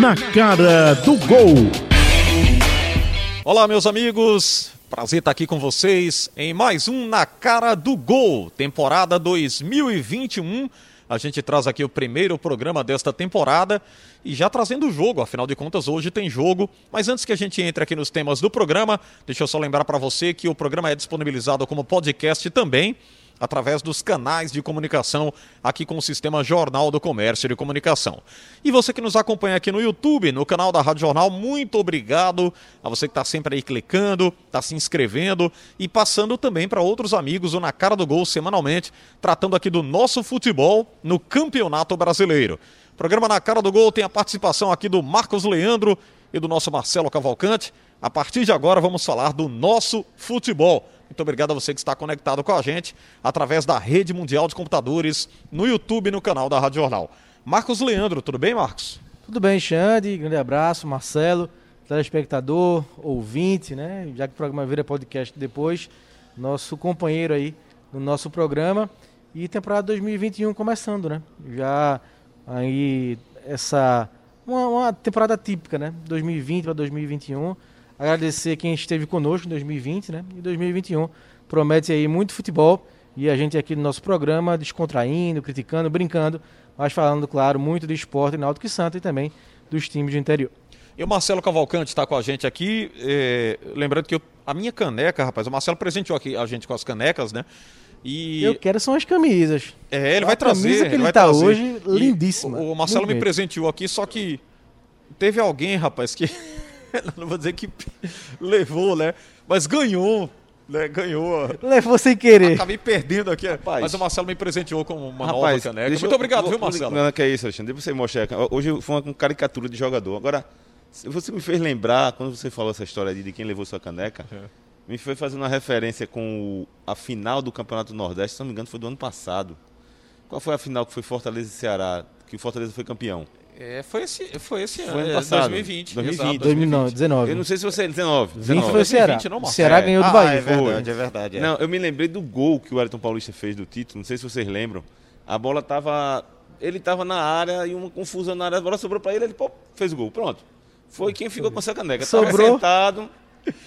Na cara do gol. Olá, meus amigos. Prazer estar aqui com vocês em mais um Na Cara do Gol, temporada 2021. A gente traz aqui o primeiro programa desta temporada e já trazendo o jogo, afinal de contas, hoje tem jogo. Mas antes que a gente entre aqui nos temas do programa, deixa eu só lembrar para você que o programa é disponibilizado como podcast também através dos canais de comunicação aqui com o sistema Jornal do Comércio de Comunicação. E você que nos acompanha aqui no YouTube, no canal da Rádio Jornal, muito obrigado a você que está sempre aí clicando, está se inscrevendo e passando também para outros amigos o Na Cara do Gol semanalmente, tratando aqui do nosso futebol no Campeonato Brasileiro. O programa Na Cara do Gol tem a participação aqui do Marcos Leandro e do nosso Marcelo Cavalcante. A partir de agora vamos falar do nosso futebol. Muito obrigado a você que está conectado com a gente através da Rede Mundial de Computadores, no YouTube e no canal da Rádio Jornal. Marcos Leandro, tudo bem, Marcos? Tudo bem, Xande. Grande abraço, Marcelo, telespectador, ouvinte, né? Já que o programa vira podcast depois, nosso companheiro aí no nosso programa. E temporada 2021 começando, né? Já aí essa uma, uma temporada típica, né? 2020 para 2021 Agradecer quem esteve conosco em 2020, né? E 2021 promete aí muito futebol e a gente aqui no nosso programa descontraindo, criticando, brincando, mas falando, claro, muito de esporte Náutico e Santa e também dos times do interior. E o Marcelo Cavalcante está com a gente aqui. É, lembrando que eu, a minha caneca, rapaz, o Marcelo presenteou aqui a gente com as canecas, né? E... Eu quero são as camisas. É, ele a vai trazer. A camisa que ele está hoje, lindíssima. O, o Marcelo me presenteou aqui, só que teve alguém, rapaz, que não vou dizer que levou, né? Mas ganhou. Né, ganhou. Levou sem querer. Acabei perdendo aqui. Rapaz, mas o Marcelo me presenteou com uma Rapaz, nova caneca. Muito obrigado, viu, Marcelo? Não, que é isso, Alexandre. Você mostrar. Hoje foi uma caricatura de jogador. Agora, você me fez lembrar, quando você falou essa história de quem levou sua caneca, é. me foi fazendo uma referência com o, a final do Campeonato Nordeste, se não me engano, foi do ano passado. Qual foi a final que foi Fortaleza e Ceará, que o Fortaleza foi campeão? É, foi esse, foi esse foi ano, passado. 2020. 2020. Exato, 2019. Eu não sei se você é 19. 19. foi o Ceará. o Ceará ganhou do ah, Bahia. É verdade, é verdade. É. Não, eu me lembrei do gol que o Ayrton Paulista fez do título, não sei se vocês lembram. A bola tava. Ele estava na área e uma confusão na área, a bola sobrou para ele, ele pô, fez o gol. Pronto. Foi quem ficou com essa caneca. Sobrou. Tava sentado.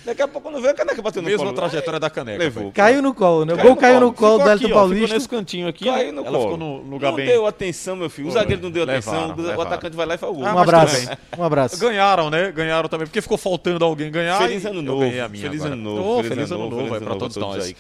Daqui a pouco não veio a caneca batendo no colo. Mesma trajetória da caneca. Levou. Caiu no colo, né? O gol caiu no colo do Elton Paulista. Ficou nesse cantinho aqui. Caiu no ela colo. ficou no lugar não bem. Não deu atenção, meu filho. O zagueiro não deu levaram, atenção. Levaram. O atacante vai lá e faz o gol. um abraço. Um abraço. Ganharam, né? Ganharam também, porque ficou faltando alguém ganhar. Feliz ano novo. Feliz ano novo. Feliz ano novo. Para todos nós.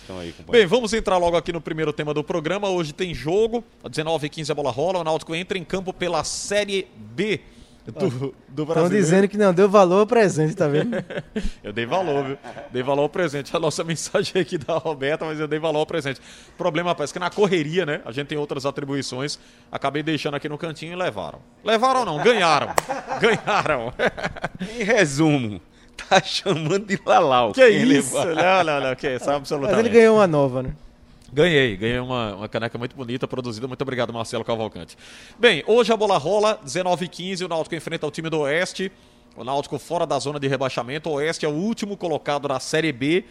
Bem, vamos entrar logo aqui no primeiro tema do programa. Hoje tem jogo. Às 19h15 a bola rola. O Náutico entra em campo pela Série B Estão dizendo que não deu valor ao presente, tá vendo? eu dei valor, viu? Dei valor ao presente. A nossa mensagem aqui da Roberta, mas eu dei valor ao presente. O problema, rapaz, é que na correria, né? A gente tem outras atribuições. Acabei deixando aqui no cantinho e levaram. Levaram ou não? Ganharam. Ganharam. em resumo, tá chamando de Lalau. Que isso? Não, não, não. Que isso? Absolutamente. Mas ele ganhou uma nova, né? Ganhei, ganhei uma, uma caneca muito bonita, produzida. Muito obrigado, Marcelo Cavalcante. Bem, hoje a bola rola, 19h15, o Náutico enfrenta o time do Oeste. O Náutico fora da zona de rebaixamento. O Oeste é o último colocado na Série B.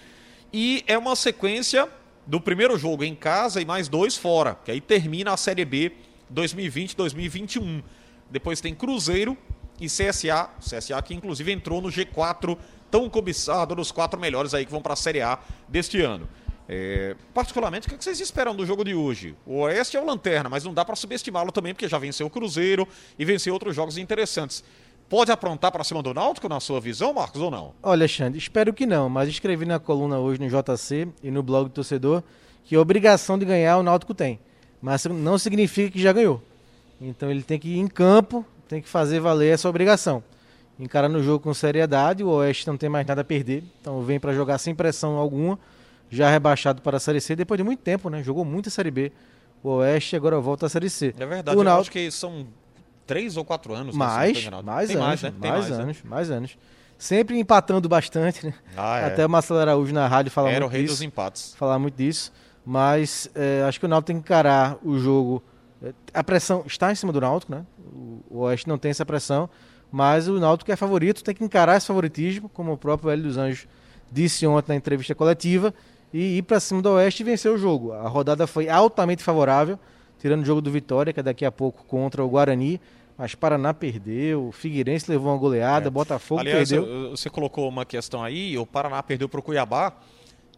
E é uma sequência do primeiro jogo em casa e mais dois fora, que aí termina a Série B 2020-2021. Depois tem Cruzeiro e CSA, CSA que inclusive entrou no G4, tão cobiçado nos quatro melhores aí que vão para a Série A deste ano. É, particularmente, o que vocês esperam do jogo de hoje? O Oeste é o lanterna, mas não dá para subestimá-lo também, porque já venceu o Cruzeiro e venceu outros jogos interessantes. Pode aprontar para cima do Náutico, na sua visão, Marcos, ou não? Olha, Alexandre, espero que não, mas escrevi na coluna hoje no JC e no blog do torcedor que a obrigação de ganhar o Náutico tem, mas não significa que já ganhou. Então ele tem que ir em campo, tem que fazer valer essa obrigação. Encarar no jogo com seriedade, o Oeste não tem mais nada a perder, então vem para jogar sem pressão alguma já rebaixado para a Série C depois de muito tempo, né? Jogou muito a Série B. O Oeste agora volta à Série C. É verdade, o eu acho que são três ou quatro anos. Mais, mais anos, mais, né? mais, mais né? anos, né? mais anos. Sempre empatando bastante, né? Ah, é. Até o Marcelo Araújo na rádio fala Era muito disso. Era o rei dos empates. Falar muito disso. Mas é, acho que o Náutico tem que encarar o jogo. É, a pressão está em cima do Náutico, né? O Oeste não tem essa pressão, mas o Náutico é favorito, tem que encarar esse favoritismo, como o próprio Hélio dos Anjos disse ontem na entrevista coletiva, e ir para cima do Oeste e vencer o jogo. A rodada foi altamente favorável, tirando o jogo do Vitória, que é daqui a pouco contra o Guarani. mas Paraná perdeu, Figueirense levou uma goleada, Botafogo Aliás, perdeu. eu- você colocou uma questão aí, o Paraná perdeu para o Cuiabá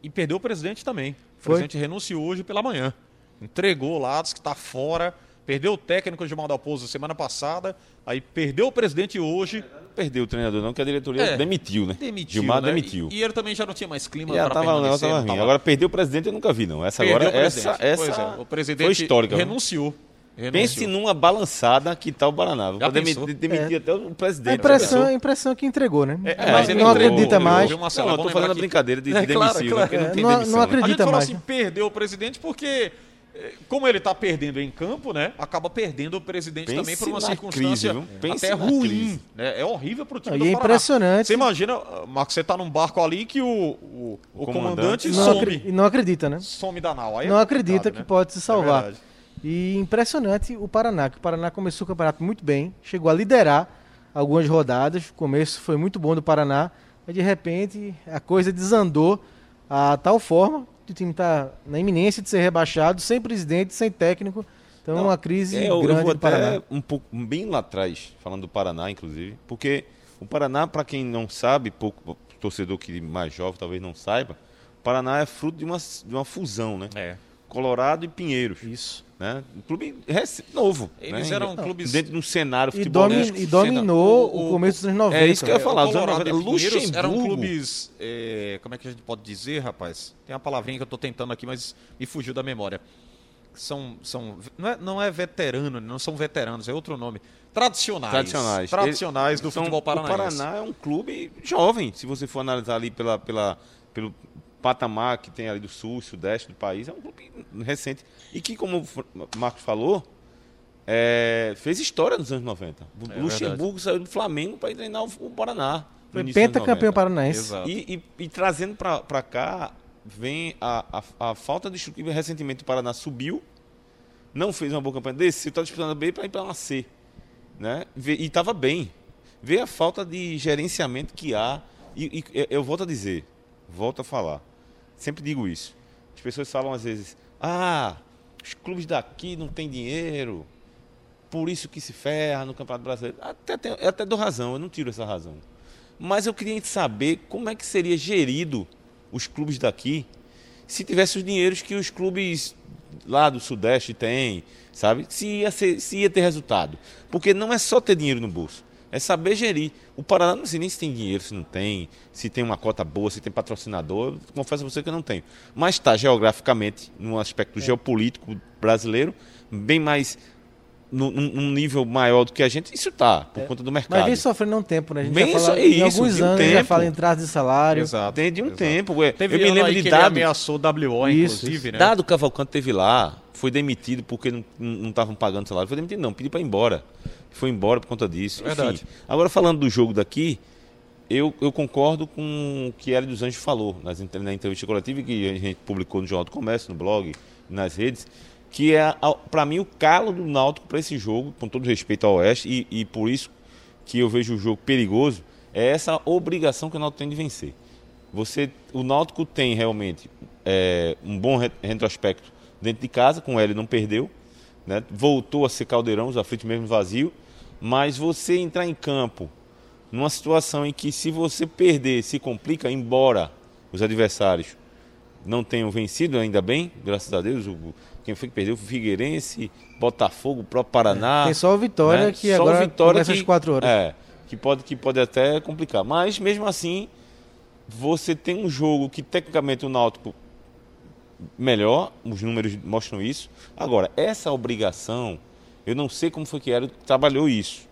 e perdeu o presidente também. O Foi. presidente renunciou hoje pela manhã. Entregou lá, disse que está fora. Perdeu o técnico de Dalpozo semana passada, aí perdeu o presidente hoje, Perdeu o treinador, não, que a diretoria É, demitiu, né? demitiu. Gilmar né? demitiu. E, e ele também já não tinha mais clima E para tava, permanecer. tava não ruim. tava- Agora, perdeu o presidente, eu nunca vi, não. Essa Perdeu agora, o essa, essa Pois é, o presidente foi histórica. renunciou. renunciou. Pense numa balançada que tá o Paraná. Já Vai demi- pensou? demitir até o A presidente. impressão, Já a impressão é que entregou, né? É, não mas ele não entregou, acredita mais. Marcelo, Não, é eu tô fazendo a brincadeira de, de É, claro, demissão, claro. né? Porque não É, tem não- demissão. não né? acredito. A gente falou mais, assim, perdeu o presidente porque, como ele está perdendo em campo, né? Acaba perdendo o presidente Pense também por uma circunstância crise, até ruim. Né? É horrível pro time E do é Paraná. impressionante. Você imagina, ah, Marcos, você tá num barco ali que o, o, o O comandante, comandante Não, some. e não acredita, né? Some da nau. Aí é não acredita complicado, que né? pode se salvar. É e impressionante o Paraná, que o Paraná começou o campeonato muito bem, chegou a liderar algumas rodadas, o começo foi muito bom do Paraná, mas de repente a coisa desandou a tal forma o time está na iminência de ser rebaixado, sem presidente, sem técnico. Então Não, uma crise É, eu, eu grande vou do Paraná. até um pouco bem lá atrás, falando do Paraná, inclusive, porque o Paraná, para quem não sabe, pouco torcedor que mais jovem talvez não saiba, o Paraná é fruto de uma, de uma fusão, né? É. Colorado e Pinheiros. Isso. Né? Um clube rec- novo. Eles né? eram clubes- Dentro de um cenário E, futebolístico. domi- e dominou O- o, o- começo dos anos 90. É isso que eu ia falar. o Colorado dos anos e 90, Pinheiros eram clubes. é, como é que a gente pode dizer, rapaz? Tem uma palavrinha que eu tô tentando aqui, mas me fugiu da memória. São. são não, é, não é veterano, não são veteranos, é outro nome. Tradicionais. Tradicionais. Tradicionais do São- futebol O paranaense. Paraná é um clube jovem, se você for analisar ali pela, pela, pelo patamar que tem ali do sul, sudeste do país, é um clube recente. E que, como o Marcos falou, é, fez história nos anos 90. O É Luxemburgo saiu do Flamengo para ir treinar o, Paraná. pentacampeão 90. paranaense. E, e- e trazendo para cá, vem a, a, a falta de estrutura. Recentemente o Paraná subiu, não fez uma boa campanha, desceu, está disputando a B para ir para uma C. Né? E estava bem. Vê a falta de gerenciamento que há. E, e eu- eu volto a dizer, volto a falar. Sempre digo isso. As pessoas falam às vezes, ah, os clubes daqui não têm dinheiro, por isso que se ferra no Campeonato Brasileiro. Até, tenho- eu até dou razão, eu não tiro essa razão. Mas eu queria saber como é que seria gerido os clubes daqui se tivesse os dinheiros que os clubes lá do Sudeste têm, sabe? Se ia, ser- se ia ter resultado. Porque não é só ter dinheiro no bolso, é saber gerir. O Paraná não sei nem se tem dinheiro, se não tem, se tem uma cota boa, se tem patrocinador. Confesso a você que eu não tenho. Mas está geograficamente, no aspecto geopolítico brasileiro, bem mais. Num, num- num nível maior do que a gente, isso está, por conta do mercado. Mas vem sofrendo um tempo, né? A gente já fala, isso- em alguns um anos já tempo. fala em entrada de salário. Exato. Tem de um exato. tempo. ué. Teve eu me lembro de que ele dado. ameaçou WO, Isso, inclusive, isso. né? Dado Cavalcante teve lá, foi demitido porque não- não estavam pagando salário. Foi demitido, não, pediu para ir embora. Foi embora por conta disso. Verdade. Enfim, agora falando do jogo daqui, eu, eu concordo com o que Hélio dos Anjos falou nas, na entrevista coletiva que a gente publicou no Jornal do Comércio, no blog, nas redes, que é, para mim, o calo do Náutico para esse jogo, com todo respeito ao Oeste, e, e por isso que eu vejo o jogo perigoso, é essa obrigação que o Náutico tem de vencer. Você, o Náutico tem realmente é, um bom re- retrospecto dentro de casa, com o Hélio não perdeu, né? voltou a ser caldeirão, os aflitos mesmo vazio, mas você entrar em campo numa situação em que se você perder, se complica, embora os adversários não tenham vencido, ainda bem, graças a Deus, o, quem foi que perdeu o Figueirense, Botafogo, o próprio Paraná. Tem só o Vitória né? que Só o agora Vitória começa que- às 4 horas. É, que pode, que pode até complicar. Mas mesmo assim, você tem um jogo que tecnicamente o Náutico melhor, os números mostram isso. Agora, essa obrigação, eu não sei como foi que era trabalhou isso.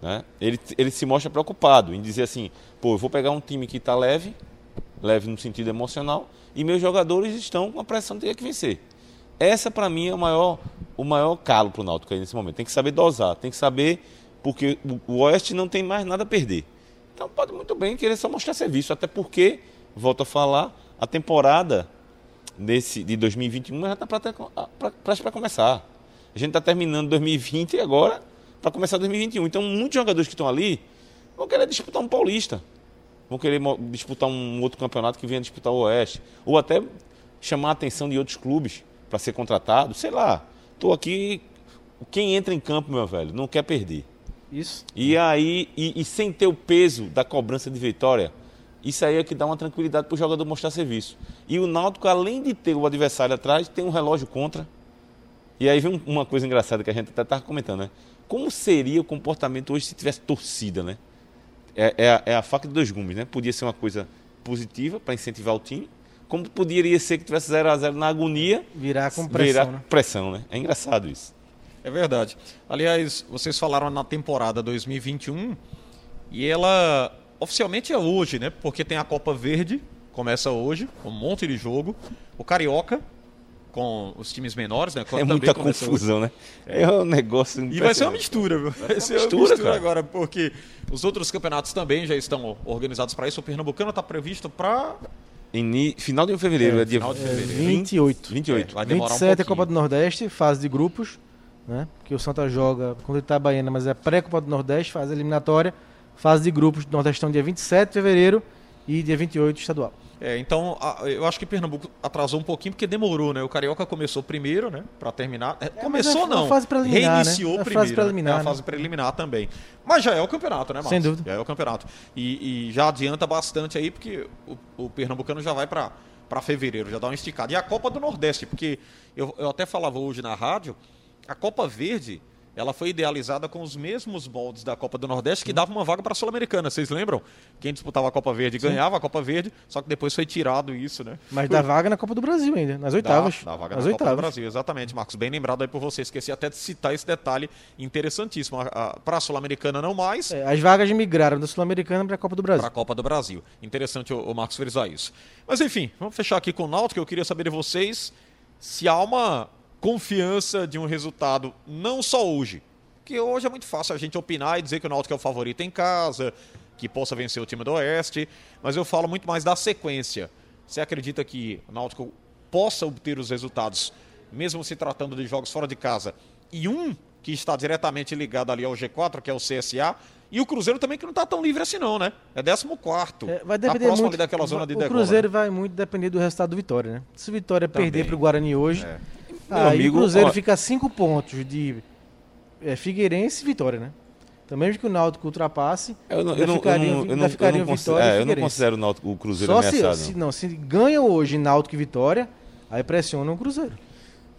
Né? Ele, ele se mostra preocupado em dizer assim, pô, eu vou pegar um time que está leve, leve no sentido emocional, e meus jogadores estão com a pressão de ter que vencer. Essa para mim é o maior, o maior calo para o Náutico aí nesse momento. Tem que saber dosar, tem que saber, porque o, Oeste não tem mais nada a perder. Então pode muito bem querer só mostrar serviço, até porque, volto a falar, a temporada desse, de 2021 já está para começar. A gente está terminando 2020 e agora para começar 2021. Então muitos jogadores que estão ali vão querer disputar um paulista vão querer disputar um outro campeonato que venha disputar o Oeste. Ou até chamar a atenção de outros clubes para ser contratado. Sei lá. Estou aqui. Quem entra em campo, meu velho, não quer perder. Isso. E aí, e, e sem ter o peso da cobrança de vitória, isso aí é que dá uma tranquilidade para o jogador mostrar serviço. E o Náutico, além de ter o adversário atrás, tem um relógio contra. E aí vem um- uma coisa engraçada que a gente até estava comentando, né? Como seria o comportamento hoje se tivesse torcida, né? É, é a, é a faca de dois gumes, né? Podia ser uma coisa positiva para incentivar o time, como poderia ser que tivesse 0 a 0 na agonia, Virar com pressão, virar né? pressão, né? É engraçado isso. É verdade. Aliás, vocês falaram na temporada 2021 e ela oficialmente é hoje, né? Porque tem a Copa Verde, começa hoje, um monte de jogo. O Carioca, com os times menores, né? É muita confusão, né? É um negócio E vai ser uma mistura, viu? Vai ser uma mistura, mistura agora, porque os outros campeonatos também já estão organizados para isso. O Pernambucano está previsto para. Ini- Final de fevereiro, é, dia final de É, fevereiro. 28. 28. É, vai demorar um 27 é. Copa do Nordeste, fase de grupos, né? Que o Santa joga contra o Itabaiana, mas é pré-Copa do Nordeste, fase eliminatória, fase de grupos do Nordestão dia 27 de fevereiro e dia 28 estadual. É, então, a- eu acho que Pernambuco atrasou um pouquinho porque demorou, né? O Carioca começou primeiro, né? Para terminar. É, começou mas é não. fase preliminar, Reiniciou né? É a primeiro. fase preliminar, né? É a né? fase preliminar também. Mas já é o campeonato, né, Marcos? Sem dúvida. Já é o campeonato. E, e já adianta bastante aí, porque o, o Pernambucano já vai para para fevereiro, já dá uma esticada. E a Copa do Nordeste, porque eu, eu até falava hoje na rádio, a Copa Verde, ela foi idealizada com os mesmos moldes da Copa do Nordeste que dava uma vaga para a Sul-Americana, vocês lembram? Quem disputava a Copa Verde ganhava a Copa Verde, só que depois foi tirado isso, né? Mas dá vaga na Copa do Brasil ainda, nas oitavas. Dá, dá vaga nas na Copa do oitavas. Brasil, exatamente, Marcos. Bem lembrado aí por você. Esqueci até de citar esse detalhe interessantíssimo. Para a Sul-Americana não mais, É, as vagas migraram da Sul-Americana para a Copa do Brasil. para a Copa do Brasil. Interessante o, o Marcos frisar isso. Mas enfim, vamos fechar aqui com o Náutico. Eu queria saber de vocês se há uma confiança de um resultado, não só hoje, que hoje é muito fácil a gente opinar e dizer que o Náutico é o favorito em casa, que possa vencer o time do Oeste, mas eu falo muito mais da sequência. Você acredita que o Náutico possa obter os resultados, mesmo se tratando de jogos fora de casa, e um que está diretamente ligado ali ao G4, que é o CSA, e o Cruzeiro também que não está tão livre assim não, né? É 14 quarto. É, vai tá depender próximo muito. daquela zona de o degola, Cruzeiro né? vai muito depender do resultado do Vitória, né? Se o Vitória Também. perder para o Guarani hoje, É. amigo, o Cruzeiro ó- fica a cinco pontos de é, Figueirense e Vitória, né? Então mesmo que o Náutico ultrapasse, Eu não, ainda eu não, eu ficariam, não, eu ainda não, eu ficariam não, consi- Vitória é, eu não considero o, Náutico- o Cruzeiro Só se, ameaçado. se, não. não, se ganham hoje Náutico e Vitória, aí pressionam o Cruzeiro.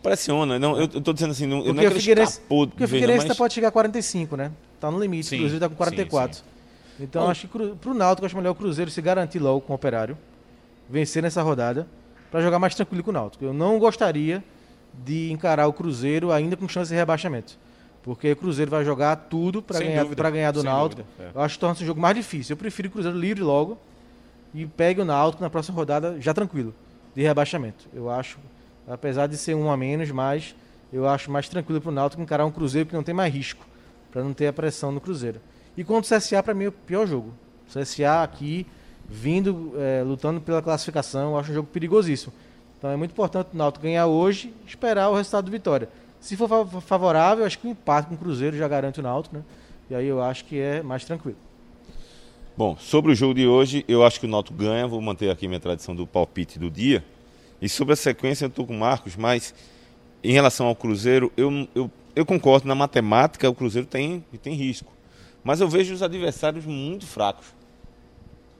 Pressiona. Não, eu, tô dizendo assim, não, eu não é o que ele Figueirense, escapou porque o Figueirense mas- tá- pode chegar a 45, né? Tá no limite, Sim, o Cruzeiro tá com sim, 44. Então Bom. acho que pro Náutico acho melhor o Cruzeiro se garantir logo com o Operário, vencer nessa rodada para jogar mais tranquilo com o Náutico. Eu não gostaria de encarar o Cruzeiro ainda com chance de rebaixamento. Porque o Cruzeiro vai jogar tudo para ganhar, dúvida, ganhar do Náutico. dúvida, é. Eu acho que torna-se um jogo mais difícil. Eu prefiro o Cruzeiro livre logo e pegue o Náutico na próxima rodada já tranquilo, de rebaixamento. Eu acho, apesar de ser um a menos, mas eu acho mais tranquilo para o Náutico encarar um Cruzeiro que não tem mais risco, para não ter a pressão no Cruzeiro. E contra o CSA, para mim, é o pior jogo. O CSA aqui, vindo, é, lutando pela classificação, eu acho um jogo perigosíssimo. Então é muito importante o Náutico ganhar hoje esperar o resultado do Vitória. Se for fa- favorável, acho que o empate com o Cruzeiro já garante o Náutico, né? E aí eu acho que é mais tranquilo. Bom, sobre o jogo de hoje, eu acho que o Náutico ganha. Vou manter aqui minha tradição do palpite do dia. E sobre a sequência, eu estou com o Marcos, mas em relação ao Cruzeiro, eu, eu, eu concordo. Na matemática, o Cruzeiro tem, tem risco. Mas eu vejo os adversários muito fracos.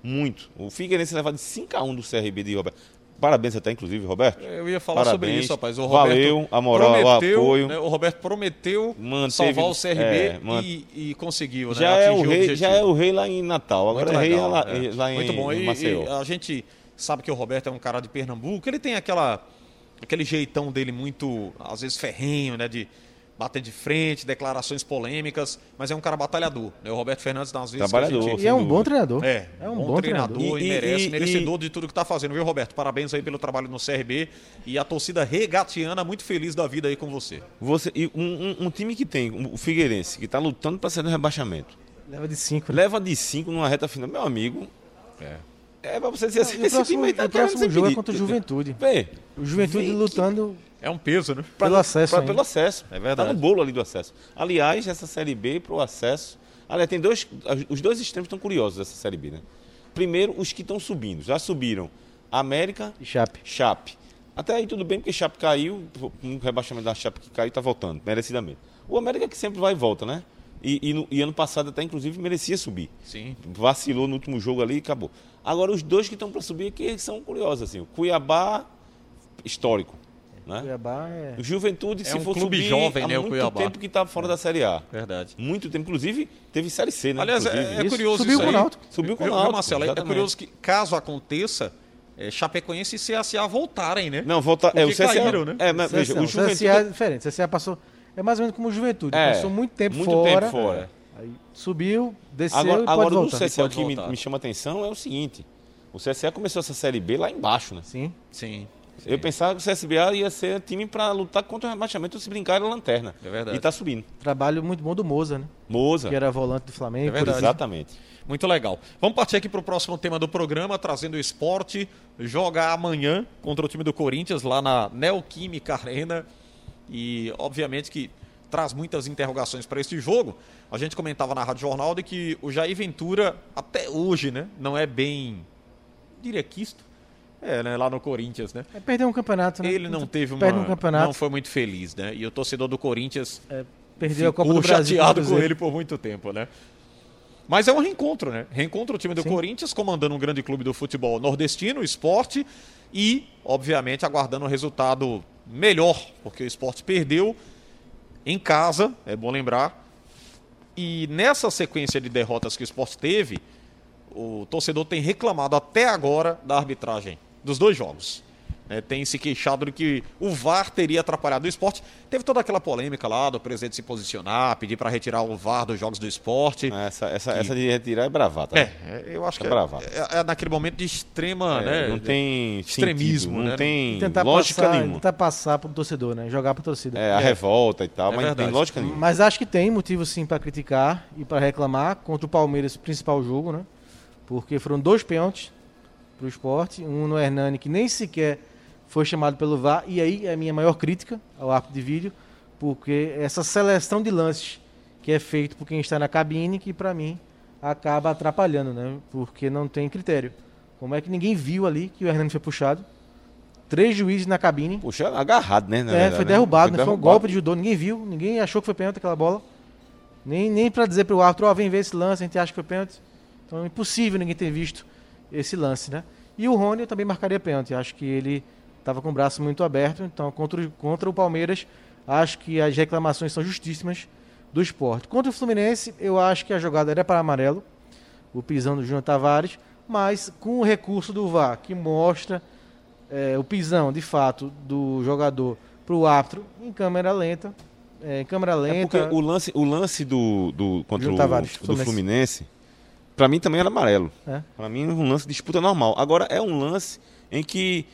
Muito. O Figueirense leva de 5 a 1 do CRB de Roberto. Parabéns até, inclusive, Roberto. Eu ia falar sobre Parabéns. isso, rapaz. O Valeu, Roberto a moral, o prometeu, apoio. né, o Roberto prometeu Manteve- salvar o CRB é, man- e, e conseguiu, né? Já é, o rei, objetivo. já é o rei lá em Natal. Agora Muito é rei legal, lá, é. lá em, Muito bom. E, Maceió. e a gente sabe que o Roberto é um cara de Pernambuco. Ele tem aquela, aquele jeitão dele muito, às vezes, ferrenho, né? De bater de frente, declarações polêmicas. Mas é um cara batalhador. Né? O Roberto Fernandes, às vezes, que a Trabalhador. gente- E é um bom treinador. é, é um bom, bom, treinador treinador. e, E- merece, e- merecedor de tudo que está fazendo, viu, Roberto? Parabéns aí pelo trabalho no CRB e a torcida regatiana muito feliz da vida aí com você. Você, e um, um- um time que tem, o Figueirense, que está lutando para sair do rebaixamento, Leva de 5, né? leva de 5 numa reta final, meu amigo. É. É pra você dizer assim, esse próximo, time aí tá o próximo jogo é contra o Juventude. Vê, O Juventude Vem lutando É um peso, né? pra- Pelo acesso pra- pelo acesso. É verdade. Tá no bolo ali do acesso. Aliás, essa Série B pro acesso. Aliás, tem dois. Os dois extremos estão curiosos dessa Série B, né? Primeiro, os que estão subindo. Já subiram América, e Chape. Chape. Até aí tudo bem, porque Chape caiu, um rebaixamento da Chape que caiu está voltando, merecidamente. O América que sempre vai e volta, né? E, e no- e ano passado até, inclusive, merecia subir. Sim. Vacilou no último jogo ali e acabou. Agora, os dois que estão para subir aqui são curiosos. Assim. O Cuiabá, histórico. Né? Cuiabá é. O Juventude, É se um for clube subir, jovem, há né, o muito Cuiabá. tempo que está fora da Série A. Verdade. Muito tempo. Inclusive, teve Série C, né? Aliás, é, Inclusive. é curioso Subiu isso com o aí. Náutico. Subiu com o Náutico, Marcelo? É- É curioso que, caso aconteça, é, Chapecoense e CSA voltarem, né? Não, volta. É, o CSA. caíram, né? É, mas veja, CSA, o Juventude. CSA é diferente. CSA passou. É mais ou menos como o Juventude. É, passou muito tempo muito fora. tempo fora. Subiu, desceu Agora, e pode agora o voltar. CSA, o que me, me chama atenção é o seguinte: o CSA começou essa Série B lá embaixo, né? Sim. Sim. Eu pensava que o CSBA ia ser time para lutar contra o rebaixamento ou se brincar era lanterna. É verdade. E tá subindo. Trabalho muito bom do Moza, né? Moza. Que era volante do Flamengo. É verdade. Exatamente. Muito legal. Vamos partir aqui para o próximo tema do programa, trazendo o esporte. Joga amanhã contra o time do Corinthians, lá na Neoquímica Arena. E, obviamente, que traz muitas interrogações para esse jogo. A gente comentava na Rádio Jornal de que o Jair Ventura, até hoje, né, não é bem. diria quisto. É, né, lá no Corinthians, né? É perder um campeonato, né? Ele não teve uma. Perde um campeonato. Não foi muito feliz, né? E o torcedor do Corinthians É, perdeu a Copa do Brasil. chateado com ele por muito tempo, né? Mas é um reencontro, né? Reencontra o time do Sim. Corinthians, comandando um grande clube do futebol nordestino, o esporte, e, obviamente, aguardando um resultado melhor, porque o esporte perdeu em casa, é bom lembrar. E nessa sequência de derrotas que o esporte teve, o torcedor tem reclamado até agora da arbitragem dos dois jogos. É, tem se queixado de que o VAR teria atrapalhado o esporte. Teve toda aquela polêmica lá do presidente se posicionar, pedir para retirar o VAR dos jogos do esporte. Essa, essa, essa de retirar é bravata. É, né? é, eu acho É que é, bravata. é- é naquele momento de extrema, É, né? não tem extremismo, sentido, né? não tem Tentar lógica passar, nenhuma. tentar passar pro torcedor, né? Jogar pro torcida. É, a revolta e tal, É mas não tem lógica nenhuma. Mas acho que tem motivo sim para criticar e para reclamar contra o Palmeiras, principal jogo, né? Porque foram dois pênaltis pro esporte, um no Hernani que nem sequer foi chamado pelo VAR, e aí é a minha maior crítica ao árbitro de vídeo, porque essa seleção de lances que é feito por quem está na cabine, que para mim acaba atrapalhando, né? Porque não tem critério. Como é que ninguém viu ali que o Hernani foi puxado? Três juízes na cabine. Puxa, agarrado, né? É, verdade, foi né? derrubado, né? Foi um derrubado. golpe de judô, ninguém viu, ninguém achou que foi pênalti aquela bola. Nem, nem para dizer pro árbitro, ó, vem ver esse lance, a gente acha que foi pênalti. Então é impossível ninguém ter visto esse lance, né? E o Rony eu também marcaria pênalti, acho que ele estava com o braço muito aberto, então contra, o- contra o Palmeiras, acho que as reclamações são justíssimas do esporte. Contra o Fluminense, eu acho que a jogada era para amarelo, o pisão do Júnior Tavares, mas com o recurso do VAR, que mostra é, o pisão, de fato, do jogador para o árbitro em câmera lenta. É, em câmera É lenta. porque o lance, o lance do, do contra Júnior o Tavares, do Fluminense. Fluminense, pra mim também era amarelo. É. Pra mim um lance de disputa normal. Agora é um lance em que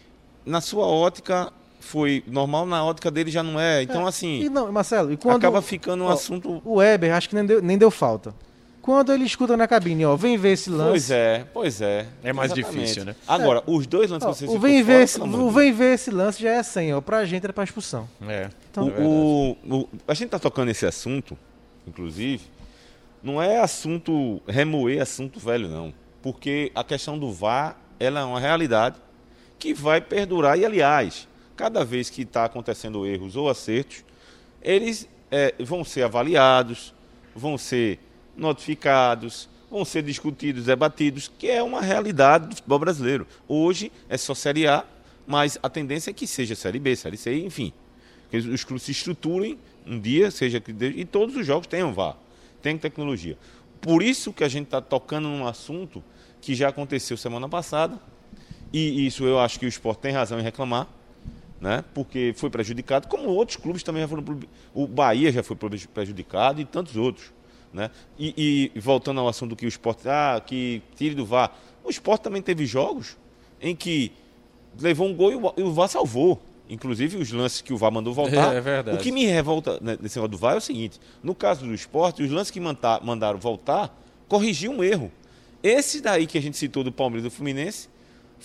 na sua ótica foi normal, na ótica dele já não é. Então E assim, não, Marcelo, e quando acaba ficando um ó, assunto o Weber, acho que nem deu, nem deu falta. Quando ele escuta na cabine, ó, vem ver esse lance. Pois é, pois é. É mais Exatamente. difícil, né? Agora, os dois lances Ó, que você o vem, fora, ver esse, o vem ver esse lance já é 100, ó. Pra gente era pra expulsão. É. Então- é verdade. O, o- a gente está tocando esse assunto, inclusive, não é assunto remoer assunto velho, não. Porque a questão do VAR ela é uma realidade que vai perdurar. E, aliás, cada vez que está acontecendo erros ou acertos, eles é, vão ser avaliados, vão ser notificados, vão ser discutidos, debatidos, que é uma realidade do futebol brasileiro. Hoje é só Série A, mas a tendência é que seja Série B, Série C, enfim. Que os clubes se estruturem um dia, seja que e todos os jogos tenham VAR, tenham tecnologia. Por isso que a gente está tocando num assunto que já aconteceu semana passada, e isso eu acho que o esporte tem razão em reclamar, né? porque foi prejudicado, como outros clubes também já foram. O Bahia já foi preju- prejudicado e tantos outros. Né? E, e voltando ao assunto que o esporte. Ah, que tire do VAR. O esporte também teve jogos em que levou um gol e o, VAR salvou. Inclusive os lances que o VAR mandou voltar. É verdade. O que me revolta né, nesse negócio do VAR é o seguinte: no caso do esporte, os lances que manda- mandaram voltar corrigiam um erro. Esses daí que a gente citou do Palmeiras e do Fluminense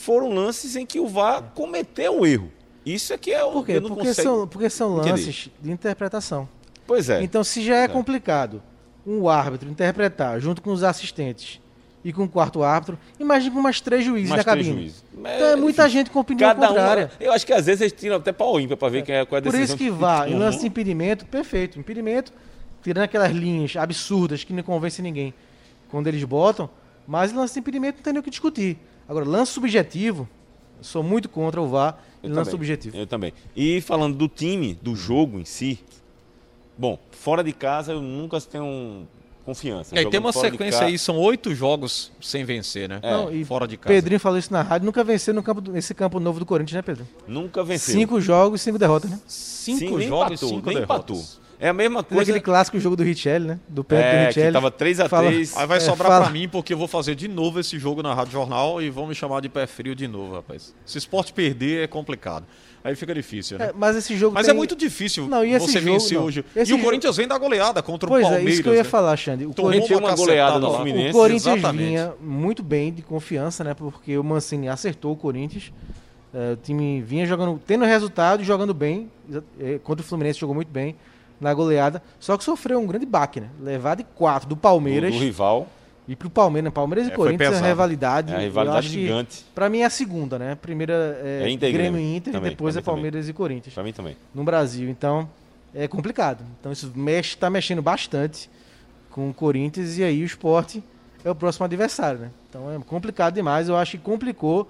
foram lances em que o VAR cometeu um erro. Isso é que é o. Por quê? eu não Porque são, porque são entender. lances de interpretação. Pois é. Então, se já é, complicado um árbitro interpretar junto com os assistentes e com o quarto árbitro, imagine com mais três juízes Mais na três cabine. juízes. Então é muita enfim, gente com opinião Cada contrária. um. Eu acho que às vezes eles tiram até pau ímpar para ver quem é, qual é a Por decisão isso que vá, em lance de impedimento, perfeito. Impedimento tirando aquelas linhas absurdas que não convencem ninguém quando eles botam, mas lance de impedimento não tem nem o que discutir. Agora, lance subjetivo, sou muito contra o VAR e lance também, subjetivo. Eu também. E falando do time, do jogo em si, bom, fora de casa eu nunca tenho confiança. É, e tem uma sequência aí, são oito jogos sem vencer, né? É. Não, e Fora de casa. Pedrinho falou isso na rádio, nunca venceu no campo, nesse campo novo do Corinthians, né, Pedro? Nunca venceu. Cinco jogos, cinco derrotas, né? Cinco Sim, jogos, empatou, cinco nem derrotas. empatou. É a mesma coisa aquele clássico jogo do Richelli, né? Do pé do é, que Richelli. tava 3x3. Fala- Aí vai É, sobrar fala- pra mim, porque eu vou fazer de novo esse jogo na Rádio Jornal e vão me chamar de pé frio de novo, rapaz. Se esporte perder é complicado. Aí fica difícil, né? É, mas esse jogo Mas tem- é muito difícil Não, e esse você jogo, vencer não. hoje. Esse e o jogo- Corinthians vem da goleada contra Pois o é, Palmeiras. isso que eu ia né? falar, Xande. O Tomou Corinthians, uma goleada cacetada no. Fluminense. o Corinthians Exatamente. vinha muito bem de confiança, né? Porque o Mancini acertou o Corinthians. É, o time vinha jogando, tendo resultado e jogando bem. é, contra o Fluminense jogou muito bem na goleada. Só que sofreu um grande baque, né? Levar de 4 do do, Palmeiras do rival. e pro Palmeiras. né? Palmeiras e É, Corinthians é pesado. rivalidade. É a rivalidade gigante. Pra mim é a segunda, né? Primeira é, É Inter Grêmio e Inter Também, e depois é mim também. Palmeiras e Corinthians Pra mim também. no Brasil. Então, é complicado. Então, isso mexe, tá mexendo bastante com o Corinthians e aí o esporte é o próximo adversário, né? Então é complicado demais. Eu acho que complicou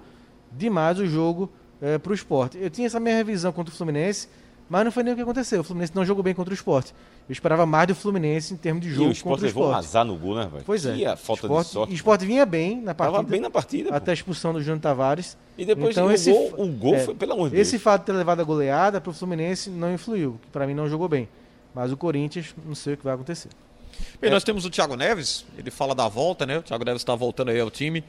demais o jogo é, pro esporte. Eu tinha essa minha revisão contra o Fluminense, mas não foi nem o que aconteceu. O Fluminense não jogou bem contra o esporte. Eu esperava mais do Fluminense em termos de E jogo o contra o levou um esporte. azar no gol, né, velho? Pois é. E a falta esporte, de sorte. O esporte vinha bem na partida, Tava bem na partida. pô. até a expulsão do Júnior Tavares. E depois Então o, esse gol, o gol é, foi, pelo amor de Deus. Esse fato de ter levado a goleada pro Fluminense não influiu, que para mim não jogou bem. Mas o Corinthians, não sei o que vai acontecer. Bem, nós temos o Thiago Neves, ele fala da volta, né? O Thiago Neves está voltando aí ao time,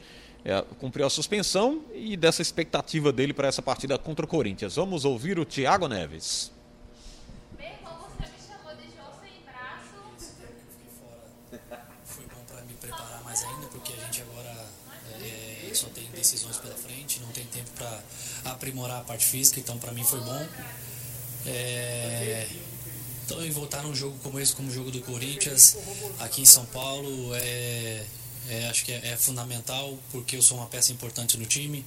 é, cumpriu a suspensão e dessa expectativa dele para essa partida contra o Corinthians. Vamos ouvir o Thiago Neves. Meu irmão, você me chamou de João sem braço. Foi bom para me preparar mais ainda, porque a gente agora é, só tem decisões pela frente, não tem tempo para aprimorar a parte física, então para mim foi bom. É, então, e voltar num jogo como esse, como o jogo do Corinthians, aqui em São Paulo, é, é, acho que é, é fundamental, porque eu sou uma peça importante no time.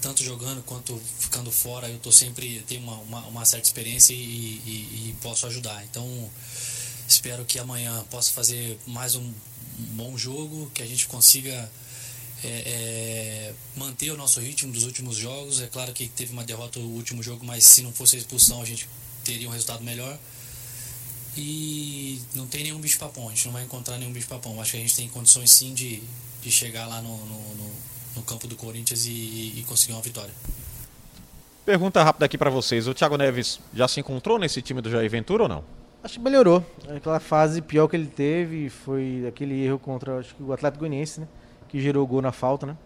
Tanto jogando quanto ficando fora, eu tô sempre tenho uma, uma, uma certa experiência e, e- e posso ajudar. Então, Espero que amanhã possa fazer mais um, bom jogo, que a gente consiga é, é, manter o nosso ritmo dos últimos jogos. É claro que teve uma derrota no último jogo, mas se não fosse a expulsão a gente teria um resultado melhor. E não tem nenhum bicho papão, a gente não vai encontrar nenhum bicho papão. Acho que a gente tem condições sim de, de chegar lá no, no, no- no campo do Corinthians e, e conseguir uma vitória. Pergunta rápida aqui para vocês. O Thiago Neves já se encontrou nesse time do Jair Ventura ou não? Acho que melhorou. Aquela fase pior que ele teve foi aquele erro contra acho que o Atlético Goianiense, né? Que gerou gol na falta, né?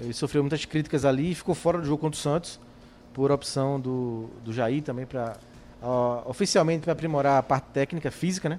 Ele sofreu muitas críticas ali e ficou fora do jogo contra o Santos por opção do, do Jair também para oficialmente para aprimorar a parte técnica, física, né?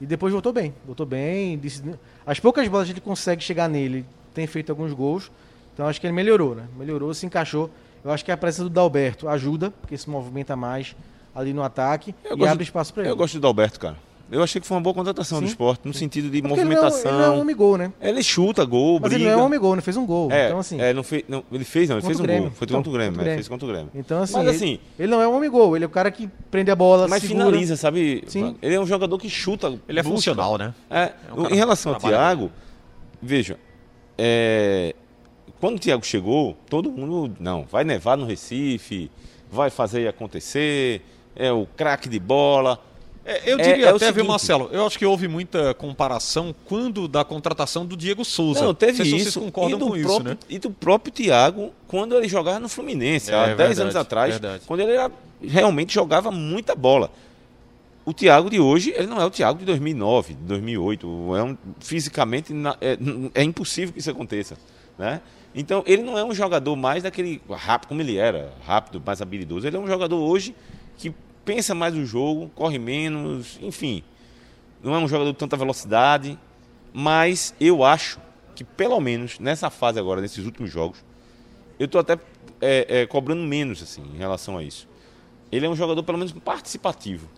E depois voltou bem, voltou bem. disse- as poucas bolas que ele consegue chegar nele, tem feito alguns gols. Então acho que ele melhorou, né? Melhorou, se encaixou. Eu acho que a presença do Dalberto ajuda, porque se movimenta mais ali no ataque Eu e abre espaço para ele. Eu gosto do Alberto, cara. Eu achei que foi uma boa contratação do Sim. esporte, no sentido de Porque ele não é movimentação. Ele não é um homem gol, né? Ele chuta gol, Mas briga. ele não é um homem gol, não fez um gol. É, então, assim. é, não fez, não, ele fez, não, ele fez um Grêmio. gol. Foi Então, contra o Grêmio, contra o é, Grêmio. fez contra o Grêmio. Então, assim, Mas ele, assim, ele não é um homem gol, ele é o cara que prende a bola, mas segura. finaliza, sabe? Sim. Ele é um jogador que chuta. Ele é busca. funcional, né? É, um em relação ao Thiago, veja, é, quando o Thiago chegou, todo mundo, não, vai nevar no Recife, vai fazer acontecer, é o craque de bola. É, eu É- diria é até, viu, seguinte- Marcelo? Eu acho que houve muita comparação quando da contratação do Diego Souza. Não, teve isso. vocês concordam e do com isso, próprio, né? E do próprio Thiago, quando ele jogava no Fluminense, É, há 10 verdade, anos atrás, verdade. quando ele era- realmente jogava muita bola. O Thiago de hoje, ele não é o Thiago de 2009, de 2008. É um, fisicamente, é, é impossível que isso aconteça. Né? Então, ele não é um jogador mais daquele rápido, como ele era, rápido, mais habilidoso. Ele é um jogador hoje que pensa mais o jogo, corre menos, enfim. Não é um jogador de tanta velocidade, mas eu acho que, pelo menos nessa fase agora, nesses últimos jogos, eu estou até é, é, cobrando menos assim, em relação a isso. Ele é um jogador, pelo menos, participativo.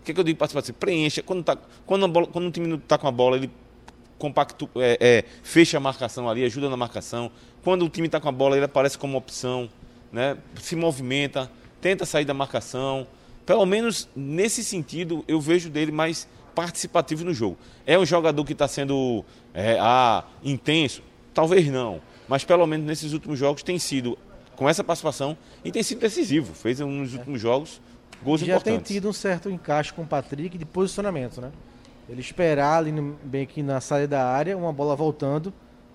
O que, que eu digo participativo? Preencha. Quando, tá, quando, bola, quando o time está com a bola, ele compacto, é, é, fecha a marcação ali, ajuda na marcação. Quando o time está com a bola, ele aparece como opção, né? se movimenta, tenta sair da marcação. Pelo menos nesse sentido, eu vejo dele mais participativo no jogo. É um jogador que está sendo é, ah, intenso? Talvez não. Mas pelo menos nesses últimos jogos tem sido com essa participação e tem sido decisivo. Fez nos últimos jogos gols Já tem importantes. tido um certo encaixe com o Patrick de posicionamento, né? Ele esperar ali no- bem aqui na saída da área, uma bola voltando,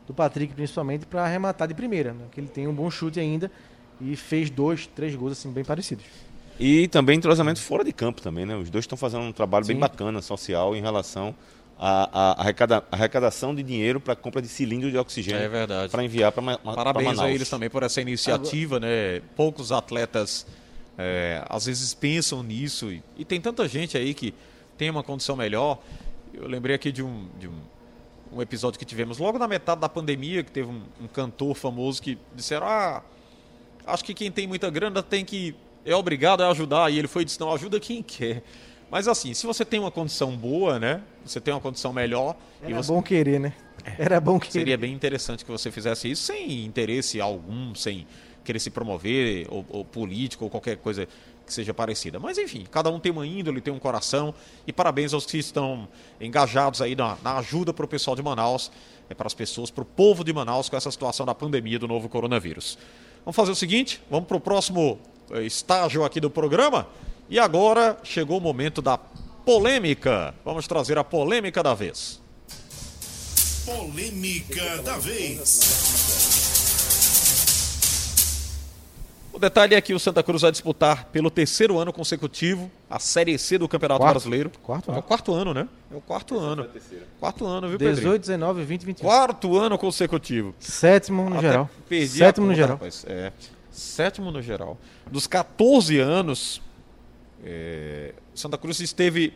do Patrick principalmente, para arrematar de primeira, né? Que ele tem um bom chute ainda e fez dois, três gols assim bem parecidos. E também entrosamento fora de campo também, né? Os dois estão fazendo um trabalho bem Sim. bacana, social, em relação à, à arrecada- arrecadação de dinheiro para compra de cilindro de oxigênio. É verdade. Para enviar para Ma- Ma- Parabéns Manaus. a eles também por essa iniciativa, né? Poucos atletas é, às vezes pensam nisso e, e tem tanta gente aí que tem uma condição melhor. Eu lembrei aqui de um, de um, um episódio que tivemos logo na metade da pandemia, que teve um, um cantor famoso que disseram: Ah, acho que quem tem muita grana tem que. é obrigado a ajudar. E ele foi e disse: Não, ajuda quem quer. Mas assim, se você tem uma condição boa, né? Você tem uma condição melhor e Era você bom querer, né? Era bom querer. Seria bem interessante que você fizesse isso sem interesse algum, sem querer se promover, ou, ou político, ou qualquer coisa que seja parecida. Mas enfim, cada um tem uma índole, tem um coração. E parabéns aos que estão engajados aí na, na ajuda para o pessoal de Manaus, é, para as pessoas, para o povo de Manaus com essa situação da pandemia do novo coronavírus. Vamos fazer o seguinte, vamos para o próximo eh, estágio aqui do programa. E agora chegou o momento da polêmica. Vamos trazer a polêmica da vez. Polêmica da vez. O detalhe é que o Santa Cruz vai disputar pelo terceiro ano consecutivo a Série C do Campeonato Quarto. Brasileiro. Quarto É o ano. quarto ano, né? É o quarto ano. Quarto ano, viu, Pedrinho? 18, 19, 20, 21. Quarto ano consecutivo. Sétimo no Até geral. perdi a Sétimo no conta, geral. rapaz. É, sétimo no geral. Dos 14 anos, é, Santa Cruz esteve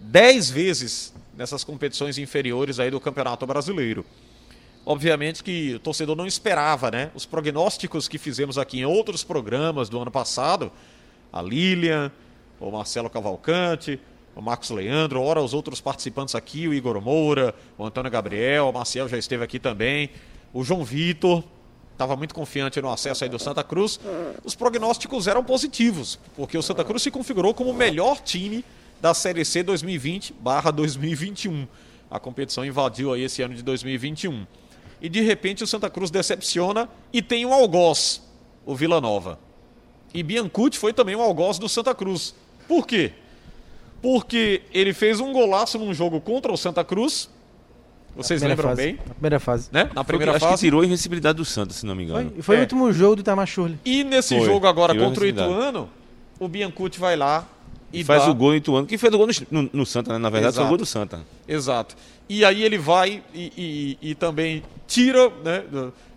10 vezes nessas competições inferiores aí do Campeonato Brasileiro. Obviamente que o torcedor não esperava, né? Os prognósticos que fizemos aqui em outros programas do ano passado, a Lilian, o Marcelo Cavalcante, o Marcos Leandro, ora os outros participantes aqui, o Igor Moura, o Antônio Gabriel, o Marcel já esteve aqui também, o João Vitor, estava muito confiante no acesso aí do Santa Cruz. Os prognósticos eram positivos, porque o Santa Cruz se configurou como o melhor time da Série C 2020/2021. A competição invadiu aí esse ano de 2021. E de repente o Santa Cruz decepciona e tem um algoz, o Vila Nova. E Biancucci foi também um algoz do Santa Cruz. Por quê? Porque ele fez um golaço num jogo contra o Santa Cruz. Vocês lembram fase. bem? Na primeira fase. Né? Na Foi primeira que, acho que fase. tirou a invencibilidade do Santos, se não me engano. Foi, foi É. o último jogo do Tamachurli. E nesse Foi, jogo agora contra o. Ituano, o Biancucci vai lá e, E faz dá- o gol no Ituano, que fez o gol no, no- no Santa, né? Na verdade, foi o gol do Santa. Exato. E aí ele vai e, e- e também tira né,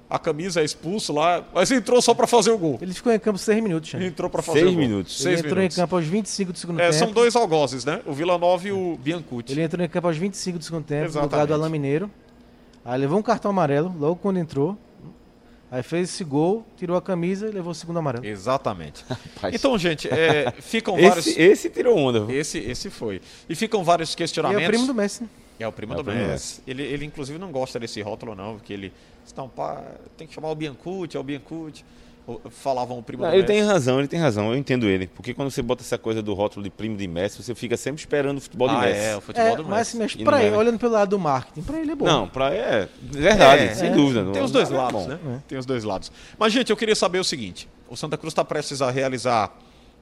a camisa, é expulso lá, mas entrou só para fazer o gol. Ele ficou em campo seis minutos, Xande. Entrou para fazer Seis o gol. minutos. Ele Seis entrou minutos. em campo aos 25 do segundo É, tempo. são dois algozes, né? O Vila Nova e o Biancucci. Ele entrou em campo aos 25 do segundo tempo, no lugar Exatamente. do Alain Mineiro. Aí levou um cartão amarelo, logo quando entrou. Aí fez esse gol, tirou a camisa e levou o segundo amarelo. Exatamente. Rapaz. Então, gente, é, ficam vários. Esse, esse tirou onda. viu? Esse, esse foi. E ficam vários E questionamentos. é o primo do Messi. né? É o primo É do primo Messi. Ele, ele, inclusive, não gosta desse rótulo, não, porque ele. Não, pá, tem que chamar o Biancucci, é o Biancucci. Falavam o primo Não, do ele Messi. tem razão, ele tem razão, eu entendo ele. Porque quando você bota essa coisa do rótulo de primo de Messi, você fica sempre esperando o futebol de Ah, Messi. é, o futebol É, do mas, Messi. mas E pra é, ele, né? olhando pelo lado do marketing, pra ele é bom. Não, pra, é verdade, É, sem é. dúvida. Tem não- os dois é lados, bom. né? Tem os dois lados. Mas, gente, eu queria saber o seguinte: o Santa Cruz está prestes a realizar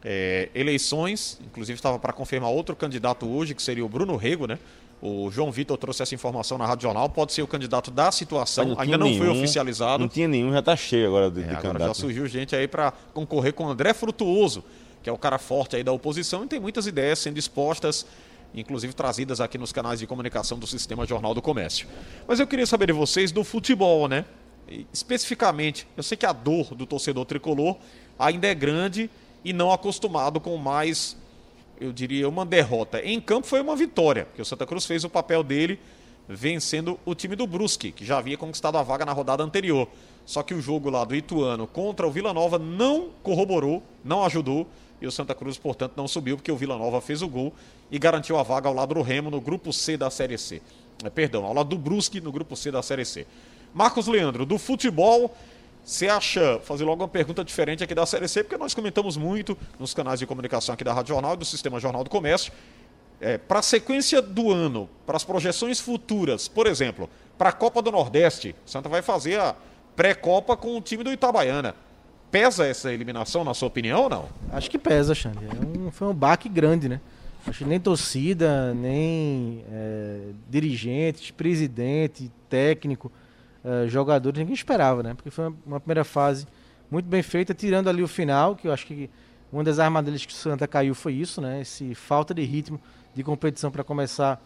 é, eleições, inclusive estava para confirmar outro candidato hoje, que seria o Bruno Rego, né? O João Vitor trouxe essa informação na Rádio Jornal, pode ser o candidato da situação, Mas ainda não foi nenhum, oficializado. Não tinha nenhum, já tá cheio agora de, É, de agora já candidato. né? surgiu gente aí para concorrer com o André Frutuoso, que é o cara forte aí da oposição e tem muitas ideias sendo expostas, inclusive trazidas aqui nos canais de comunicação do Sistema Jornal do Comércio. Mas eu queria saber de vocês do futebol, né? Especificamente, eu sei que a dor do torcedor tricolor ainda é grande e não acostumado com mais, eu diria, uma derrota. Em campo foi uma vitória, porque o Santa Cruz fez o papel dele vencendo o time do Brusque, que já havia conquistado a vaga na rodada anterior. Só que o jogo lá do Ituano contra o Vila Nova não corroborou, não ajudou, e o Santa Cruz, portanto, não subiu, porque o Vila Nova fez o gol e garantiu a vaga ao lado do Remo no grupo C da Série C. É, perdão, ao lado do Brusque no grupo C da Série C. Marcos Leandro, do futebol, você acha, fazer logo uma pergunta diferente aqui da Série C, porque nós comentamos muito nos canais de comunicação aqui da Rádio Jornal e do Sistema Jornal do Comércio, para a sequência do ano, para as projeções futuras, por exemplo, para a Copa do Nordeste, Santa vai fazer a pré-copa com o time do Itabaiana. Pesa essa eliminação, na sua opinião, ou não? Acho que pesa, Xande. É um- foi um baque grande, né? Acho que nem torcida, nem é, dirigentes, presidente, técnico, é, jogadores, ninguém esperava, né? Porque foi uma, uma primeira fase muito bem feita, tirando ali o final, que eu acho que uma das armadilhas que o Santa caiu foi isso, né? Esse falta de ritmo de competição para começar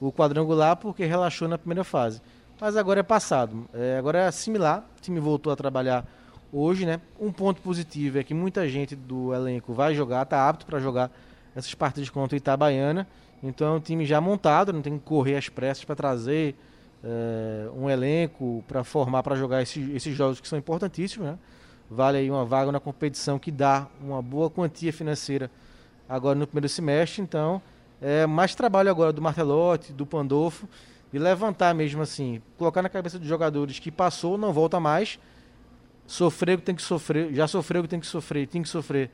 o quadrangular, porque relaxou na primeira fase. Mas agora é passado. É, agora é assimilar. O time voltou a trabalhar hoje, né? Um ponto positivo é que muita gente do elenco vai jogar, está apto para jogar essas partidas contra o Itabaiana. Então é um time já montado, não tem que correr às pressas para trazer é, um elenco para formar para jogar esses, esses jogos que são importantíssimos, né? Vale aí uma vaga na competição que dá uma boa quantia financeira agora no primeiro semestre. Então é mais trabalho agora do Martelotti, do Pandolfo, de levantar mesmo assim, colocar na cabeça dos jogadores que passou, não volta mais sofrer o que tem que sofrer, já sofreu que tem que sofrer, tem que sofrer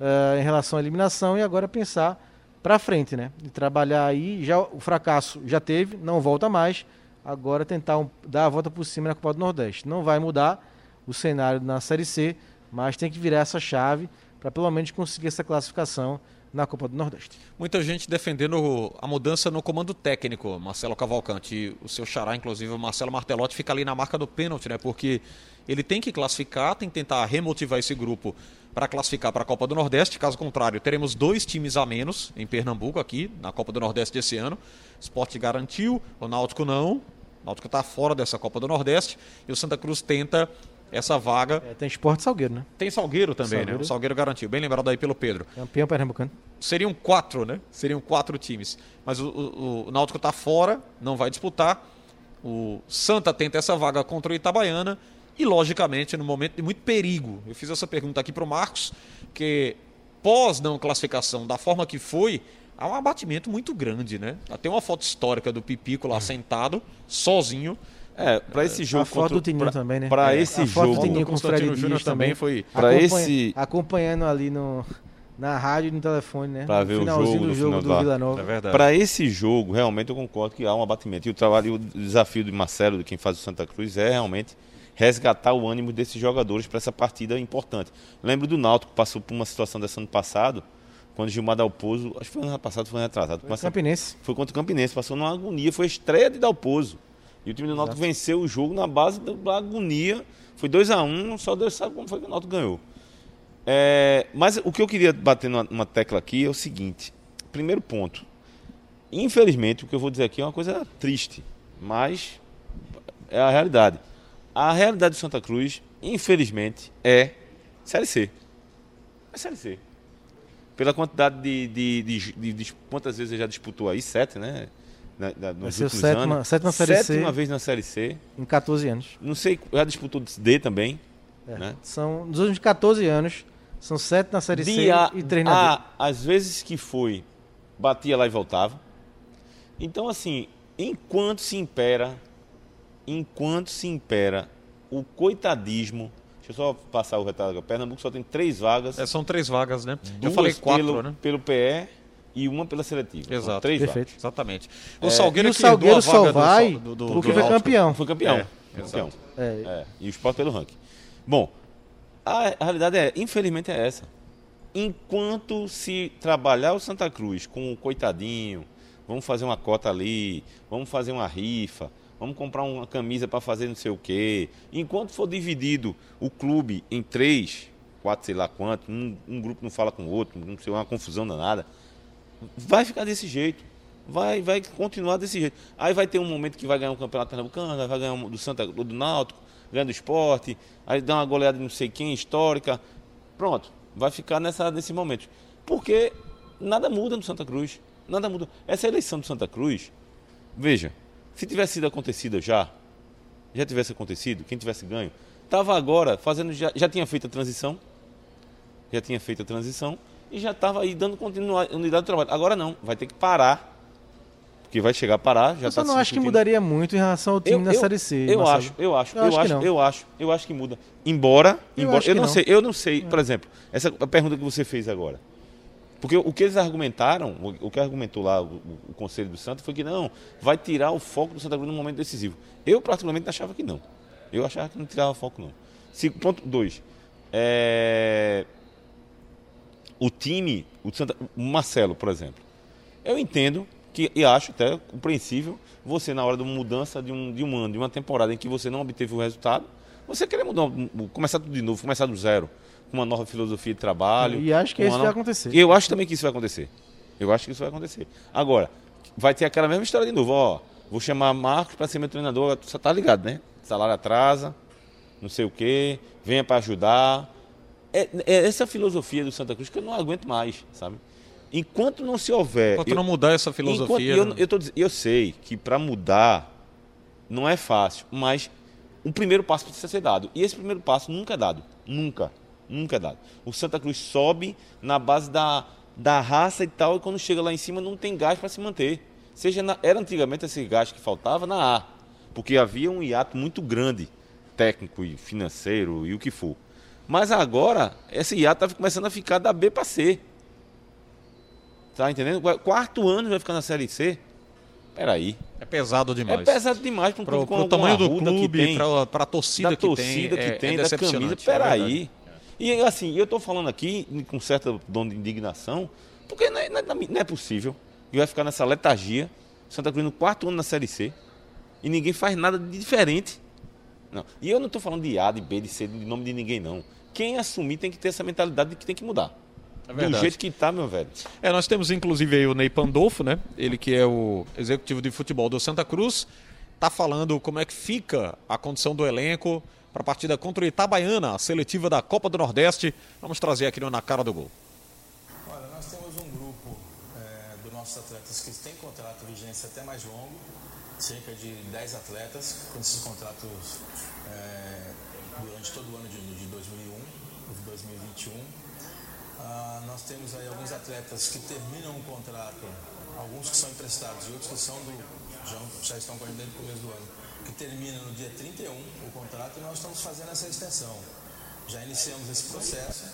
eh, em relação à eliminação e agora pensar para frente, né? E trabalhar aí, já o fracasso já teve, não volta mais, agora tentar um- dar a volta por cima na Copa do Nordeste. Não vai mudar o cenário na Série C, mas tem que virar essa chave para pelo menos conseguir essa classificação na Copa do Nordeste. Muita gente defendendo a mudança no comando técnico, Marcelo Cavalcante. E o seu xará, inclusive, o Marcelo Martelotti, fica ali na marca do pênalti, né? Porque ele tem que classificar, tem que tentar remotivar esse grupo para classificar para a Copa do Nordeste. Caso contrário, teremos dois times a menos em Pernambuco, aqui, na Copa do Nordeste desse ano. O Sport garantiu, o Náutico não. O Náutico está fora dessa Copa do Nordeste. E o Santa Cruz tenta essa vaga. É, tem Esporte Salgueiro, né? Tem Salgueiro também, né? Salgueiro. O Salgueiro garantiu. Bem lembrado aí pelo Pedro Campeão pernambucano. seriam quatro, né? Seriam quatro times. Mas o, o, o Náutico está fora, não vai disputar. O Santa tenta essa vaga contra o Itabaiana. E, logicamente, no momento de muito perigo. Eu fiz essa pergunta aqui para o Marcos, que pós não classificação, da forma que foi, há um abatimento muito grande, né? Tem uma foto histórica do Pipico lá sentado, sozinho. É, pra esse jogo a foto contra o- do Tininho pra- também, né? Pra É, esse a foto do jogo, Tininho com o Constantino Fred Júnior Dias também também. foi. Acompanha- esse- Acompanhando ali no, na rádio e no telefone, né? Pra No ver o finalzinho jogo, do jogo final do lá. Vila Nova. É verdade. Para esse jogo, realmente eu concordo que há um abatimento. E o trabalho, e o desafio do Marcelo, de quem faz o Santa Cruz, é realmente resgatar o ânimo desses jogadores para essa partida importante. Lembro do Náutico que passou por uma situação dessa ano passado, quando Gilmar Dalpozo, acho que foi ano passado, foi ano atrasado, mas Campinense. foi contra o Campinense, passou numa agonia, foi a estreia de Dalpozo. E o time do Náutico venceu o jogo na base da agonia. Foi 2 a 1 só Deus sabe como foi que o Náutico ganhou. É, mas o que eu queria bater numa, numa tecla aqui é o seguinte. Primeiro ponto. Infelizmente, o que eu vou dizer aqui é uma coisa triste, mas é a realidade. A realidade do Santa Cruz, infelizmente, é Série C. É Série C. Pela quantidade de, de, de, de- de- Quantas vezes ele já disputou aí? Sete, né? Na, na, nos Vai sétima- anos. sétima Série C. Sétima vez na Série C. Em 14 anos. Não sei, já disputou D também. É. Né? São, nos últimos 14 anos, são 7 na Série C De a, e 3 na a, às vezes que foi, batia lá e voltava. Então, assim, enquanto se impera, enquanto se impera o coitadismo. Deixa eu só passar o retalho aqui. Pernambuco só tem três vagas. É, são três vagas, né? Eu falei quatro, pelo, né? pelo PE e uma pela seletiva. São Exato. Três Perfeito. vagas. Exatamente. É, O Salgueiro e é o que herdou Salgueiro só vaga do vai Sal- do- do- porque do foi campeão. Foi campeão. É, campeão. É, É, e o esporte pelo ranking. Bom, a, a realidade é, infelizmente é essa. Enquanto se trabalhar o Santa Cruz com o coitadinho, vamos fazer uma cota ali, vamos fazer uma rifa, vamos comprar uma camisa para fazer não sei o quê. Enquanto for dividido o clube em três, quatro, sei lá quanto, um, um grupo não fala com o outro, não sei, uma confusão danada, vai ficar desse jeito. Vai, vai continuar desse jeito. Aí vai ter um momento que vai ganhar um campeonato pernambucano, vai ganhar um do Santa do Náutico, ganha do esporte, aí dá uma goleada de não sei quem, histórica. Pronto, vai ficar nessa, nesse momento. Porque nada muda no Santa Cruz. Nada muda. Essa eleição do Santa Cruz, veja, se tivesse sido acontecida já, já tivesse acontecido, quem tivesse ganho, estava agora fazendo, já, já tinha feito a transição, já tinha feito a transição e já estava aí dando continuidade do trabalho. Agora não, vai ter que parar, porque vai chegar a parar. Já eu só tá não acho que mudaria muito em relação ao time na Série C. Eu Marcelo. acho, eu acho, Eu eu, acho acho, eu acho, eu acho que muda. Embora, Eu embora, eu não, não. sei, eu não sei, por exemplo, essa a pergunta que você fez agora. Porque o que eles argumentaram, o, que argumentou lá o, o Conselho do Santos foi que não, vai tirar o foco do Santa Cruz no momento decisivo. Eu, particularmente, achava que não. Eu achava que não tirava foco, não. Ponto 2. É... O time, o, Santa, o Marcelo, por exemplo. Eu entendo que, e acho até compreensível, você, na hora de uma mudança de um, de um ano, de uma temporada em que você não obteve o resultado, você querer mudar, começar tudo de novo, começar do zero, com uma nova filosofia de trabalho. E acho que isso uma vai nova- acontecer. Eu acho também que isso vai acontecer. Eu acho que isso vai acontecer. Agora, vai ter aquela mesma história de novo, ó. Vou chamar Marcos para ser meu treinador, você tá ligado, né? Salário atrasa, não sei o quê, venha para ajudar. É, é essa filosofia do Santa Cruz que eu não aguento mais, sabe? Enquanto não se houver. Enquanto eu- não mudar essa Enquanto- filosofia. eu, né? eu, tô eu sei que para mudar não é fácil, mas um primeiro passo precisa ser dado. E esse primeiro passo nunca é dado. Nunca. Nunca é dado. O Santa Cruz sobe na base da, da raça e tal, e quando chega lá em cima não tem gás para se manter. Seja na- era antigamente esse gás que faltava na A, porque havia um hiato muito grande, técnico e financeiro e o que for. Mas agora, esse hiato está começando a ficar da B para C. Tá entendendo? Quarto ano vai ficar na Série C. Peraí. É pesado demais. É pesado demais para um Pro, clube com pro alguma tamanho do clube, tem, pra, pra torcida da que torcida tem, que é- tem, é da camisa. é Peraí. verdade. E assim, eu tô falando aqui com certa dom de indignação, porque não é, não é- não é possível que vai ficar nessa letargia, Santa Cruz no quarto ano na Série C, e ninguém faz nada de diferente. Não. E eu não estou falando de A, de B, de C, de nome de ninguém, não. Quem assumir tem que ter essa mentalidade de que tem que mudar. É Do verdade. jeito que tá, meu velho. É, nós temos inclusive aí o Ney Pandolfo, né? Ele que é o executivo de futebol do Santa Cruz, tá falando como é que fica a condição do elenco para a partida contra o Itabaiana, a seletiva da Copa do Nordeste. Vamos trazer aqui no Na Cara do Gol. Olha, nós temos um grupo é, dos nossos atletas que tem contrato vigência até mais longo, cerca de 10 atletas com esses contratos é, durante todo o ano de, de 2001, de 2021. Ah, nós temos aí alguns atletas que terminam o contrato, alguns que são emprestados e outros que são do, já, já estão com a gente desde começo do ano, que terminam no dia 31 o contrato e nós estamos fazendo essa extensão. Já iniciamos esse processo.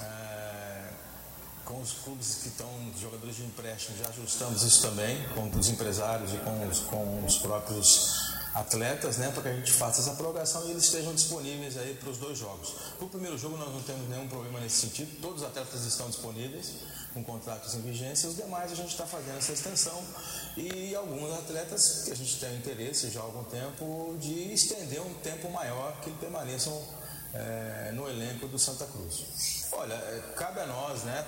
É, com os clubes que estão, jogadores de empréstimo, já ajustamos isso também, com os empresários e com os, com os próprios atletas, né, para que a gente faça essa prorrogação e eles estejam disponíveis aí para os dois jogos. Para o primeiro jogo nós não temos nenhum problema nesse sentido, todos os atletas estão disponíveis, com contratos em vigência, os demais a gente está fazendo essa extensão e alguns atletas que a gente tem interesse já há algum tempo de estender um tempo maior que permaneçam é, no elenco do Santa Cruz. Olha, é, cabe a nós, né,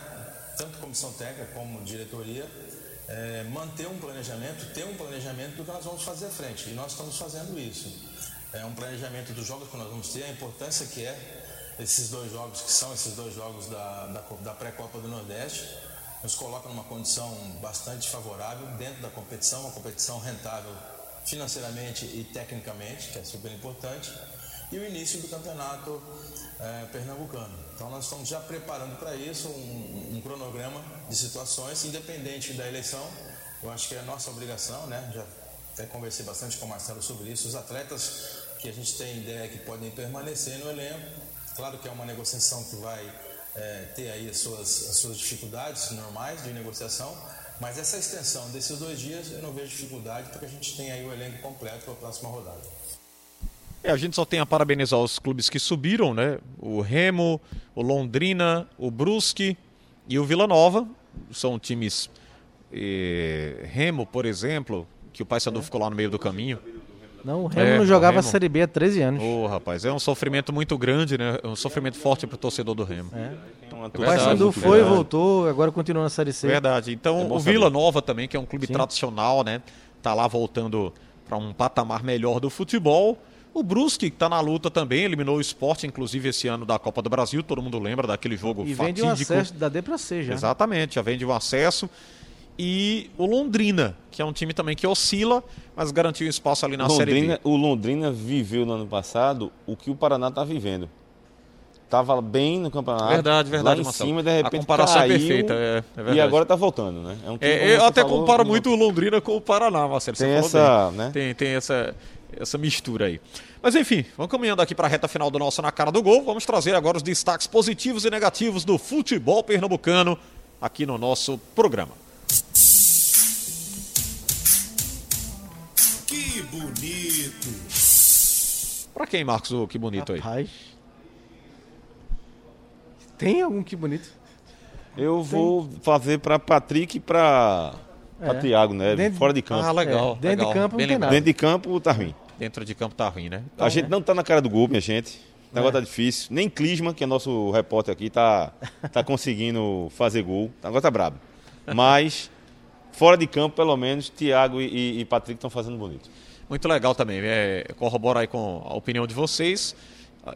tanto comissão técnica como diretoria, é, manter um planejamento, ter um planejamento do que nós vamos fazer à frente. E nós estamos fazendo isso. É um planejamento dos jogos que nós vamos ter, a importância que é esses dois jogos, que são esses dois jogos da, da, da pré-copa do Nordeste, nos coloca numa condição bastante favorável dentro da competição, uma competição rentável financeiramente e tecnicamente, que é super importante, e o início do campeonato eh, pernambucano. Então nós estamos já preparando para isso um, um cronograma de situações, independente da eleição. Eu acho que é nossa obrigação, né? Já até conversei bastante com o Marcelo sobre isso. Os atletas que a gente tem ideia que podem permanecer no elenco, claro que é uma negociação que vai eh, ter aí as suas, as suas dificuldades normais de negociação, mas essa extensão desses dois dias eu não vejo dificuldade porque a gente tem aí o elenco completo para a próxima rodada. É, a gente só tem a parabenizar os clubes que subiram, né? O Remo, o Londrina, o Brusque e o Vila Nova. São times. eh, Remo, por exemplo, que o Paysandu ficou lá no meio do caminho. Não, o Remo É, não jogava Remo. a Série B há 13 anos. Ô, rapaz, é um sofrimento muito grande, né? É um sofrimento forte pro torcedor do Remo. Então, a O torcida- Paysandu verdade, foi, verdade. voltou, agora continua na Série C. Verdade. Então, É o Vila saber. Nova também, que é um clube Sim. tradicional, né? Tá lá voltando para um patamar melhor do futebol. O Brusque, que tá na luta também, eliminou o esporte, inclusive, esse ano da Copa do Brasil. Todo mundo lembra daquele jogo E vem de fatídico. um acesso da D pra C já. Exatamente, já vem de um acesso. E o Londrina, que é um time também que oscila, mas garantiu espaço ali na Série Londrina, B. o Londrina viveu no ano passado o que o Paraná está vivendo. Tava bem no campeonato. Verdade, verdade, Lá em Marcelo. cima, de A repente comparação é caiu, perfeita, é- é. E agora tá voltando, né? um time, É, eu até falou, comparo muito o Londrina com o Paraná, Marcelo. Tem essa, né? Tem, tem essa, essa mistura aí. Mas enfim, vamos caminhando aqui para a reta final do nosso Na Cara do Gol. Vamos trazer agora os destaques positivos e negativos do futebol pernambucano aqui no nosso programa. Que bonito. Pra quem, Marcos, o que bonito aí? Rapaz. Tem algum que bonito? Eu vou fazer para Patrick e para É. Thiago, né? Dentro- Fora de campo. Ah, legal. É, dentro de legal. campo não Bem tem lembrado. nada. Dentro de campo tá ruim. Dentro de campo tá ruim, né? a gente não tá na cara do gol, minha gente. O negócio É. tá difícil. Nem Clisma, que é nosso repórter aqui, tá, tá conseguindo fazer gol. O negócio tá brabo. Mas, fora de campo, pelo menos, Thiago e, e- Patrick estão fazendo bonito. Muito legal também. É, corroborar aí com a opinião de vocês.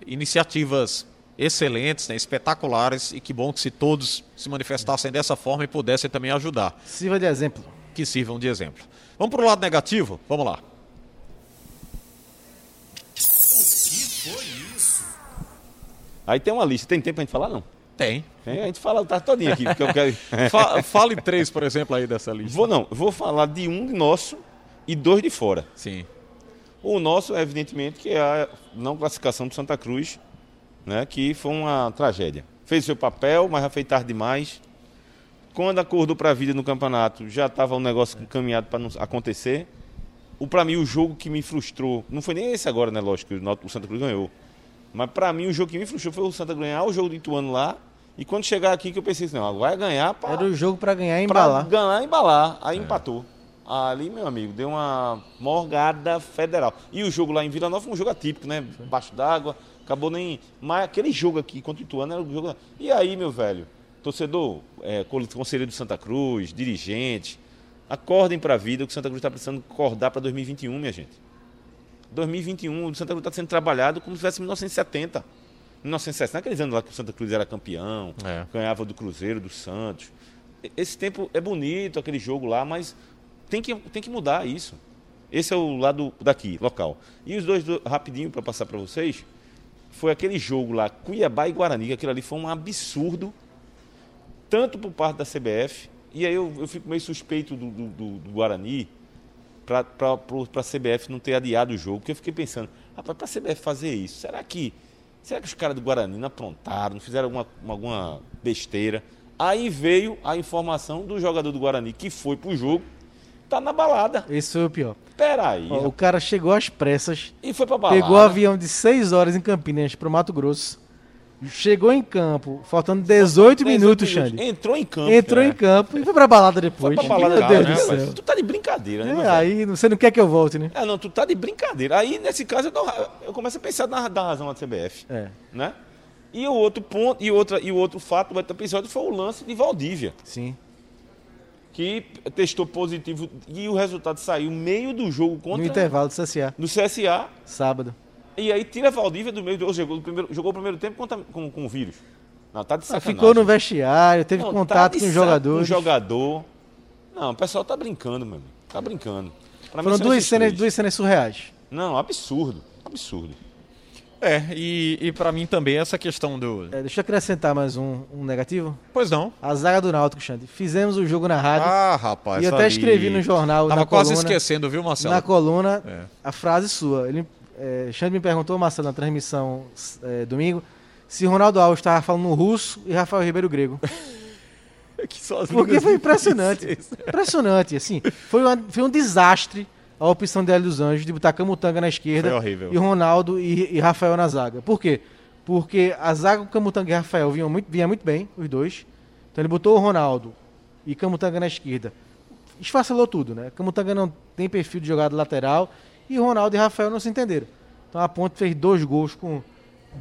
Iniciativas excelentes, né, espetaculares, e que bom que se todos se manifestassem dessa forma e pudessem também ajudar. Sirva de exemplo. Que sirvam de exemplo. Vamos para o lado negativo? Vamos lá. Que foi isso? Aí tem uma lista. Tem tempo pra gente falar, não? Tem. Tem, a gente fala tá todinho aqui, porque eu quero... Fa- fale três, por exemplo, aí dessa lista. Vou não, vou falar de um nosso e dois de fora. Sim. O nosso, evidentemente, que é a não classificação do Santa Cruz, né, que foi uma tragédia. Fez seu papel, mas já fez tarde demais. Quando acordou para a vida no campeonato, já estava um negócio encaminhado para não acontecer. O para mim o jogo que me frustrou, não foi nem esse agora, né, lógico, o o Santa Cruz ganhou. Mas para mim o jogo que me frustrou foi o Santa ganhar o jogo do Ituano lá. E quando chegar aqui que eu pensei assim, não, vai ganhar para Era o jogo pra ganhar e pra embalar. ganhar e embalar. É. Aí empatou. Ali, meu amigo, deu uma morgada federal. E o jogo lá em Vila Nova foi um jogo atípico, né? Baixo d'água, acabou nem. Mas aquele jogo aqui contra o Ituano era o jogo. E aí, meu velho, torcedor, é, conselheiro do Santa Cruz, dirigente, acordem pra vida que o Santa Cruz está precisando acordar para 2021, minha gente. 2021, o Santa Cruz está sendo trabalhado como se fosse 1970. 1960, naqueles anos lá que o Santa Cruz era campeão, É. ganhava do Cruzeiro, do Santos. Esse tempo é bonito, aquele jogo lá, mas tem que, tem que mudar isso. Esse é o lado daqui, local. E os dois, do- rapidinho para passar para vocês, foi aquele jogo lá, Cuiabá e Guarani, que aquilo ali foi um absurdo, tanto por parte da CBF, e aí eu, eu fico meio suspeito do, do- do- do Guarani, para a CBF não ter adiado o jogo, porque eu fiquei pensando, rapaz, para a CBF fazer isso, será que, será que os caras do Guarani não aprontaram, não fizeram alguma, alguma besteira? Aí veio a informação do jogador do Guarani que foi pro jogo, tá na balada. Esse foi o pior. Peraí. Ó, o cara chegou às pressas, E foi pra balada. pegou o avião de 6 horas em Campinas pro Mato Grosso, chegou em campo, faltando 18, 18 minutos, Xande. Entrou em campo. Entrou é. em campo e foi pra balada Foi depois. pra balada, Meu Deus né, do rapaz? céu. Tu tá de brincadeira, né, É, aí você não quer que eu volte, né? Ah, não, tu tá de brincadeira. Aí, nesse caso, eu, dou eu começo a pensar na, da razão da CBF, É, né? E o outro ponto, e, outra, e o outro fato do outro episódio foi o lance de Valdívia, sim. que testou positivo e o resultado saiu meio do jogo No contra intervalo do CSA, do CSA. sábado. E aí tira Valdívia do meio do jogo. Jogou o primeiro, jogou o primeiro tempo contra- com, com o vírus. Não, tá de Ah, sacanagem. ficou no vestiário, teve Não, tá contato de com os jogadores. Com o jogador. Não, o pessoal tá brincando, meu amigo. Tá brincando. Pra Foram são duas cenas, duas cenas surreais. Não, absurdo. Absurdo. É, e, e para mim também essa questão do. É, deixa eu acrescentar mais um, um negativo. Pois não. A zaga do Náutico, Xande. Fizemos o jogo na rádio. Ah, rapaz. e eu até ali. escrevi no jornal, Tava na quase coluna, esquecendo, viu, Marcelo? na coluna, É. a frase sua. Ele, é, Xande me perguntou, Marcelo, na transmissão é, domingo, se Ronaldo Alves estava falando russo e Rafael Ribeiro grego. Porque foi impressionante. Impressionante, assim. Foi, uma- foi um desastre a opção de Hélio dos Anjos de botar Camutanga na esquerda e Ronaldo e, e Rafael na zaga. Por quê? Porque a zaga com Camutanga e Rafael vinham muito, vinha muito bem, os dois. Então ele botou o Ronaldo e Camutanga na esquerda. Esfacelou tudo, né? Camutanga não tem perfil de jogada lateral e Ronaldo e Rafael não se entenderam. Então a Ponte fez dois gols com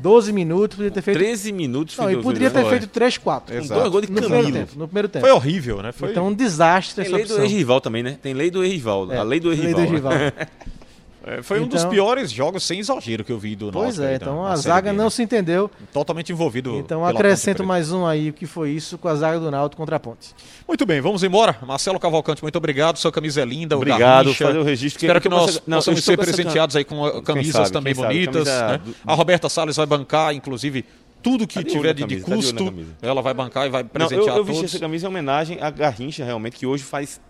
12 minutos, podia ter feito. 13 minutos. Não, e poderia ter feito 3, 4. Exato. Com dois gols de No primeiro Camilo. tempo. No primeiro tempo. Foi horrível, né? Foi... Então um desastre Tem essa lei do opção. ex-rival também, né? Tem lei do ex-rival. É, a lei do ex-rival. lei do ex-rival. É, foi um dos Então- piores jogos sem exagero que eu vi do Pois Náutico é, aí, então na- a zaga B, não né? se entendeu. Totalmente envolvido. Então acrescento mais um aí, o que foi isso com a zaga do Náutico contra a Ponte. Muito bem, vamos embora. Marcelo Cavalcante, muito obrigado. Sua camisa é linda. o Obrigado, Garrincha. fazer o registro. Espero que nós não, possamos ser presenteados aí com camisas sabe, também bonitas. camisa né? do- A Roberta Salles vai bancar, inclusive, tudo que Tá de tiver de, de camisa, tá de custo. ela vai bancar e vai Não, eu, presentear eu vesti todos. essa camisa em homenagem a Garrincha, realmente, que hoje faz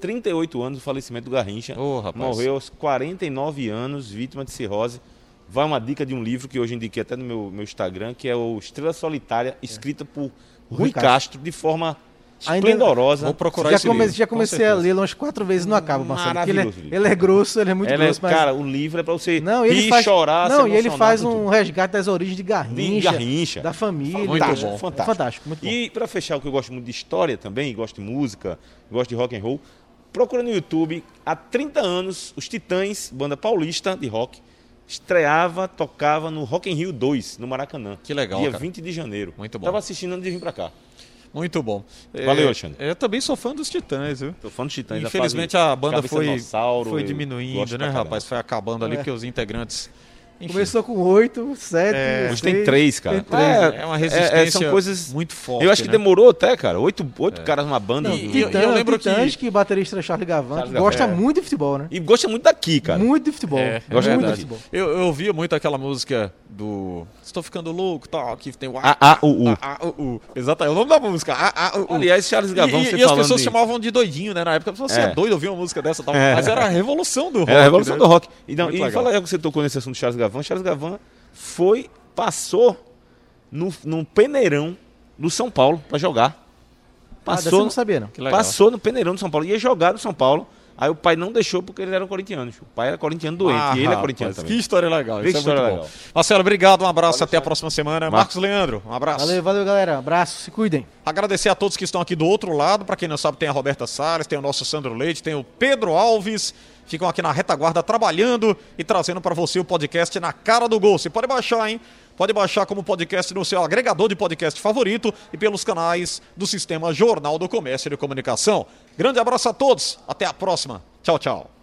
38 anos do falecimento do Garrincha. Rapaz. Morreu aos 49 anos, vítima de cirrose. Vai uma dica de um livro que hoje indiquei até no meu, meu Instagram, que é o Estrela Solitária, escrita por Rui Castro. Castro, de forma Ainda- esplendorosa. Vou procurar Já, esse come- livro, já com comecei a certeza. ler umas quatro vezes e não acaba, Marcelo. Ele, é- ele é grosso, ele é muito Ela é- grosso, mas. Cara, o livro é pra você não, ele faz, chorar, não, se e ele faz com um tudo. resgate das origens de Garrincha, De Garrincha. da família. Muito tal. bom. É Fantástico. fantástico, muito bom. E pra fechar, o que eu gosto muito de história também, gosto de música, gosto de rock and roll, procura no YouTube, há 30 anos, os Titãs, banda paulista de rock, estreava, tocava no Rock in Rio 2, no Maracanã. Que legal, Dia cara. 20 de janeiro. Muito bom. Tava assistindo antes de vir pra cá. Muito bom. Valeu, É, Alexandre. Eu também sou fã dos Titãs, viu? Tô falando de Titãs. Infelizmente a banda foi, foi eu diminuindo, né, rapaz? Foi acabando ali É. porque os integrantes. Enfim, Começou com oito, sete. É, Hoje tem três, cara. Tem três. É, é uma é, resistência são coisas muito forte. Eu acho que né? demorou até, cara. Oito, oito caras numa banda. E- E, e- eu- lembro Titãs, que- que... baterista Charlie Gavan, Charlie que gosta Gavan. muito de futebol, né? gosta muito daqui, cara. Muito de futebol. É, é Gosto muito verdade. de futebol. Eu, eu ouvia muito aquela música do Estou ficando louco, tal, que tem o A, A, U, U. A, A, U, U. Exato, é o nome da música. A, A, U, U. Aliás, Charles Gavão, e, você e, e as pessoas de- chamavam de doidinho, né? Na época, você é, É. doido ouvir uma música dessa, tal. É. mas era a revolução do rock. É a revolução né? do rock. E, e fala aí que você tocou nesse assunto do Charles Gavan. Charles Gavan foi, passou no, num peneirão do São Paulo pra jogar. Ah, Passou, não sabia, não. Que passou no peneirão do São Paulo. Ia jogar do São Paulo. Aí o pai não deixou porque ele era corintiano. O pai era corintiano doente. Ah, e ele é rapaz, corintiano Que também. história legal. Que Isso história é muito legal. bom. Marcelo, obrigado. Um abraço. até a próxima semana. Marcos. Marcos Leandro, um abraço. Valeu, valeu, galera. Abraço, se cuidem. Agradecer a todos que estão aqui do outro lado. Para quem não sabe, tem a Roberta Salles, tem o nosso Sandro Leite, tem o Pedro Alves. Ficam aqui na retaguarda trabalhando e trazendo para você o podcast na cara do gol. Você pode baixar, hein? Pode baixar como podcast no seu agregador de podcast favorito e pelos canais do Sistema Jornal do Comércio e de Comunicação. Grande abraço a todos. Até a próxima. Tchau, tchau.